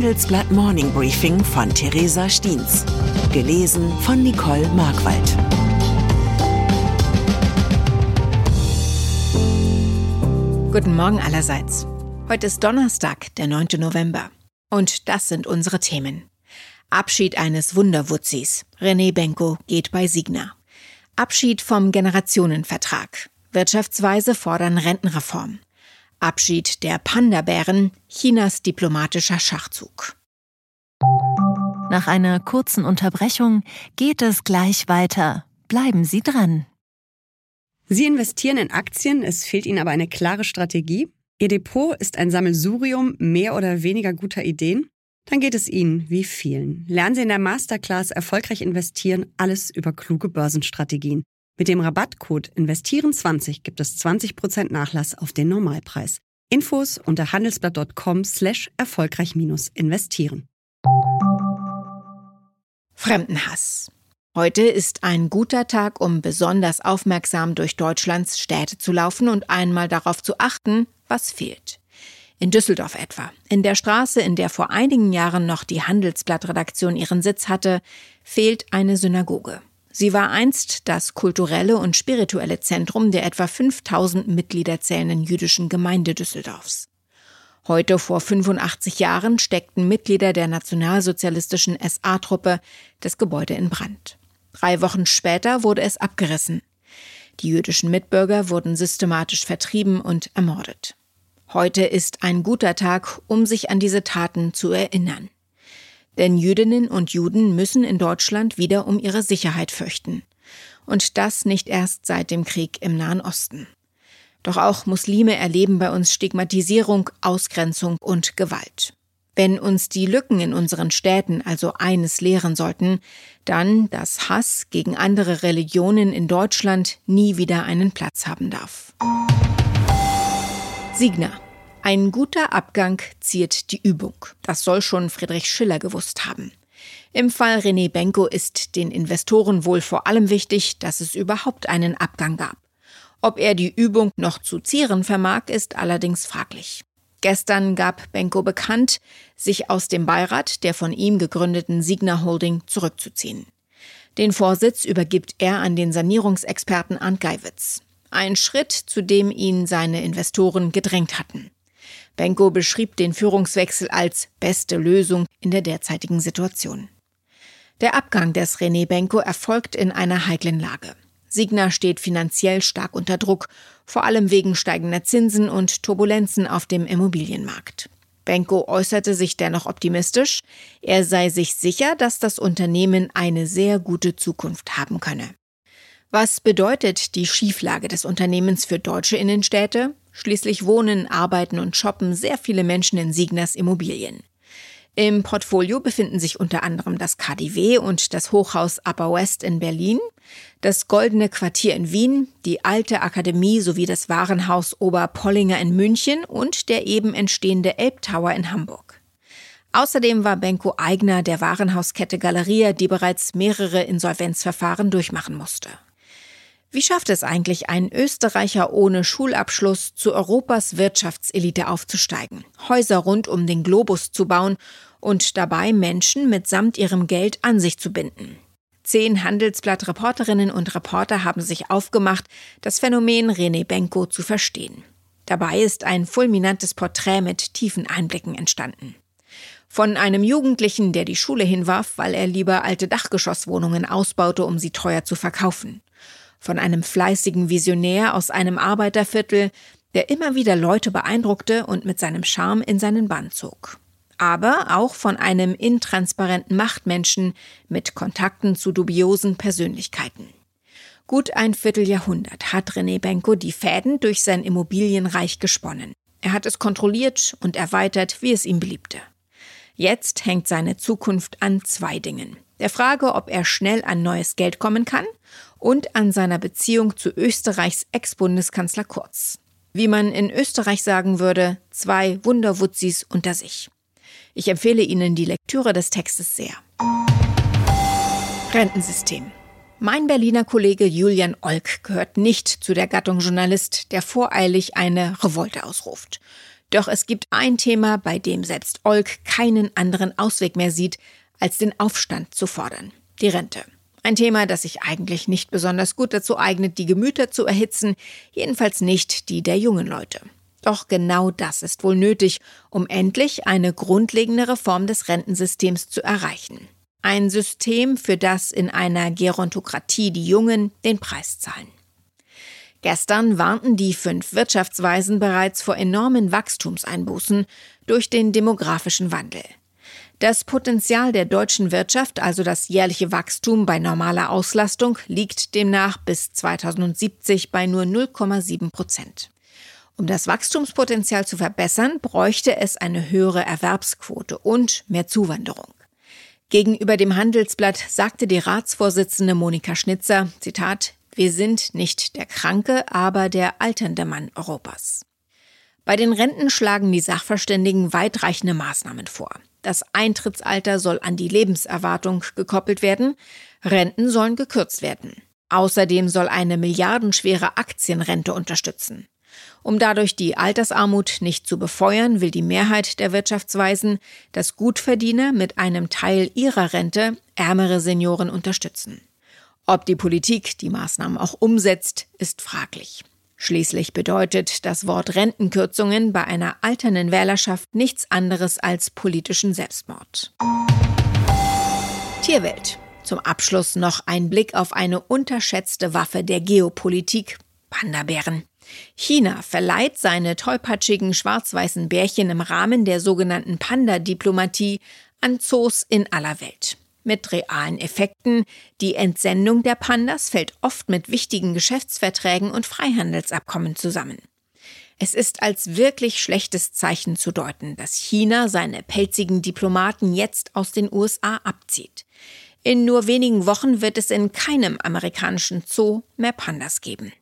Handelsblatt Morning Briefing von Theresa Stiens. Gelesen von Nicole Markwald. Guten Morgen allerseits. Heute ist Donnerstag, der 9. November. Und das sind unsere Themen. Abschied eines Wunderwutzis. René Benko geht bei Signa. Abschied vom Generationenvertrag. Wirtschaftsweise fordern Rentenreform. Abschied der Panda-Bären, Chinas diplomatischer Schachzug. Nach einer kurzen Unterbrechung geht es gleich weiter. Bleiben Sie dran. Sie investieren in Aktien, es fehlt Ihnen aber eine klare Strategie. Ihr Depot ist ein Sammelsurium mehr oder weniger guter Ideen. Dann geht es Ihnen wie vielen. Lernen Sie in der Masterclass erfolgreich investieren, alles über kluge Börsenstrategien. Mit dem Rabattcode Investieren20 gibt es 20% Nachlass auf den Normalpreis. Infos unter handelsblatt.com slash erfolgreich investieren. Fremdenhass. Heute ist ein guter Tag, um besonders aufmerksam durch Deutschlands Städte zu laufen und einmal darauf zu achten, was fehlt. In Düsseldorf etwa, in der Straße, in der vor einigen Jahren noch die Handelsblattredaktion ihren Sitz hatte, fehlt eine Synagoge. Sie war einst das kulturelle und spirituelle Zentrum der etwa 5000 Mitglieder zählenden jüdischen Gemeinde Düsseldorfs. Heute vor 85 Jahren steckten Mitglieder der nationalsozialistischen SA-Truppe das Gebäude in Brand. Drei Wochen später wurde es abgerissen. Die jüdischen Mitbürger wurden systematisch vertrieben und ermordet. Heute ist ein guter Tag, um sich an diese Taten zu erinnern. Denn Jüdinnen und Juden müssen in Deutschland wieder um ihre Sicherheit fürchten. Und das nicht erst seit dem Krieg im Nahen Osten. Doch auch Muslime erleben bei uns Stigmatisierung, Ausgrenzung und Gewalt. Wenn uns die Lücken in unseren Städten also eines lehren sollten, dann, dass Hass gegen andere Religionen in Deutschland nie wieder einen Platz haben darf. Signa ein guter Abgang ziert die Übung. Das soll schon Friedrich Schiller gewusst haben. Im Fall René Benko ist den Investoren wohl vor allem wichtig, dass es überhaupt einen Abgang gab. Ob er die Übung noch zu zieren vermag, ist allerdings fraglich. Gestern gab Benko bekannt, sich aus dem Beirat der von ihm gegründeten Signa Holding zurückzuziehen. Den Vorsitz übergibt er an den Sanierungsexperten Arndt Geiwitz. Ein Schritt, zu dem ihn seine Investoren gedrängt hatten. Benko beschrieb den Führungswechsel als beste Lösung in der derzeitigen Situation. Der Abgang des René Benko erfolgt in einer heiklen Lage. Signa steht finanziell stark unter Druck, vor allem wegen steigender Zinsen und Turbulenzen auf dem Immobilienmarkt. Benko äußerte sich dennoch optimistisch. Er sei sich sicher, dass das Unternehmen eine sehr gute Zukunft haben könne. Was bedeutet die Schieflage des Unternehmens für deutsche Innenstädte? Schließlich wohnen, arbeiten und shoppen sehr viele Menschen in Signas Immobilien. Im Portfolio befinden sich unter anderem das KDW und das Hochhaus Upper West in Berlin, das Goldene Quartier in Wien, die Alte Akademie sowie das Warenhaus Oberpollinger in München und der eben entstehende Elbtower in Hamburg. Außerdem war Benko Eigner der Warenhauskette Galeria, die bereits mehrere Insolvenzverfahren durchmachen musste. Wie schafft es eigentlich ein Österreicher ohne Schulabschluss zu Europas Wirtschaftselite aufzusteigen, Häuser rund um den Globus zu bauen und dabei Menschen mitsamt ihrem Geld an sich zu binden? Zehn Handelsblatt-Reporterinnen und Reporter haben sich aufgemacht, das Phänomen René Benko zu verstehen. Dabei ist ein fulminantes Porträt mit tiefen Einblicken entstanden. Von einem Jugendlichen, der die Schule hinwarf, weil er lieber alte Dachgeschosswohnungen ausbaute, um sie teuer zu verkaufen von einem fleißigen Visionär aus einem Arbeiterviertel, der immer wieder Leute beeindruckte und mit seinem Charme in seinen Bann zog. Aber auch von einem intransparenten Machtmenschen mit Kontakten zu dubiosen Persönlichkeiten. Gut ein Vierteljahrhundert hat René Benko die Fäden durch sein Immobilienreich gesponnen. Er hat es kontrolliert und erweitert, wie es ihm beliebte. Jetzt hängt seine Zukunft an zwei Dingen. Der Frage, ob er schnell an neues Geld kommen kann und an seiner Beziehung zu Österreichs Ex-Bundeskanzler Kurz. Wie man in Österreich sagen würde, zwei Wunderwutzis unter sich. Ich empfehle Ihnen die Lektüre des Textes sehr. Rentensystem. Mein Berliner Kollege Julian Olk gehört nicht zu der Gattung Journalist, der voreilig eine Revolte ausruft. Doch es gibt ein Thema, bei dem selbst Olk keinen anderen Ausweg mehr sieht, als den Aufstand zu fordern. Die Rente. Ein Thema, das sich eigentlich nicht besonders gut dazu eignet, die Gemüter zu erhitzen, jedenfalls nicht die der jungen Leute. Doch genau das ist wohl nötig, um endlich eine grundlegende Reform des Rentensystems zu erreichen. Ein System, für das in einer Gerontokratie die Jungen den Preis zahlen. Gestern warnten die fünf Wirtschaftsweisen bereits vor enormen Wachstumseinbußen durch den demografischen Wandel. Das Potenzial der deutschen Wirtschaft, also das jährliche Wachstum bei normaler Auslastung, liegt demnach bis 2070 bei nur 0,7 Prozent. Um das Wachstumspotenzial zu verbessern, bräuchte es eine höhere Erwerbsquote und mehr Zuwanderung. Gegenüber dem Handelsblatt sagte die Ratsvorsitzende Monika Schnitzer, Zitat, wir sind nicht der kranke, aber der alternde Mann Europas. Bei den Renten schlagen die Sachverständigen weitreichende Maßnahmen vor. Das Eintrittsalter soll an die Lebenserwartung gekoppelt werden, Renten sollen gekürzt werden. Außerdem soll eine milliardenschwere Aktienrente unterstützen. Um dadurch die Altersarmut nicht zu befeuern, will die Mehrheit der Wirtschaftsweisen, dass Gutverdiener mit einem Teil ihrer Rente ärmere Senioren unterstützen. Ob die Politik die Maßnahmen auch umsetzt, ist fraglich. Schließlich bedeutet das Wort Rentenkürzungen bei einer alternden Wählerschaft nichts anderes als politischen Selbstmord. Tierwelt. Zum Abschluss noch ein Blick auf eine unterschätzte Waffe der Geopolitik, Pandabären. China verleiht seine tollpatschigen schwarz-weißen Bärchen im Rahmen der sogenannten Panda-Diplomatie an Zoos in aller Welt mit realen Effekten. Die Entsendung der Pandas fällt oft mit wichtigen Geschäftsverträgen und Freihandelsabkommen zusammen. Es ist als wirklich schlechtes Zeichen zu deuten, dass China seine pelzigen Diplomaten jetzt aus den USA abzieht. In nur wenigen Wochen wird es in keinem amerikanischen Zoo mehr Pandas geben.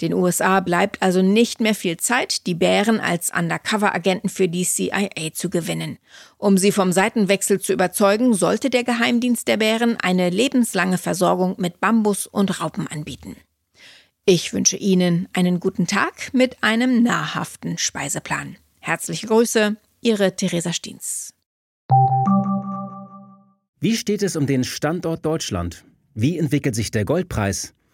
Den USA bleibt also nicht mehr viel Zeit, die Bären als Undercover-Agenten für die CIA zu gewinnen. Um sie vom Seitenwechsel zu überzeugen, sollte der Geheimdienst der Bären eine lebenslange Versorgung mit Bambus und Raupen anbieten. Ich wünsche Ihnen einen guten Tag mit einem nahrhaften Speiseplan. Herzliche Grüße, Ihre Theresa Stiens. Wie steht es um den Standort Deutschland? Wie entwickelt sich der Goldpreis?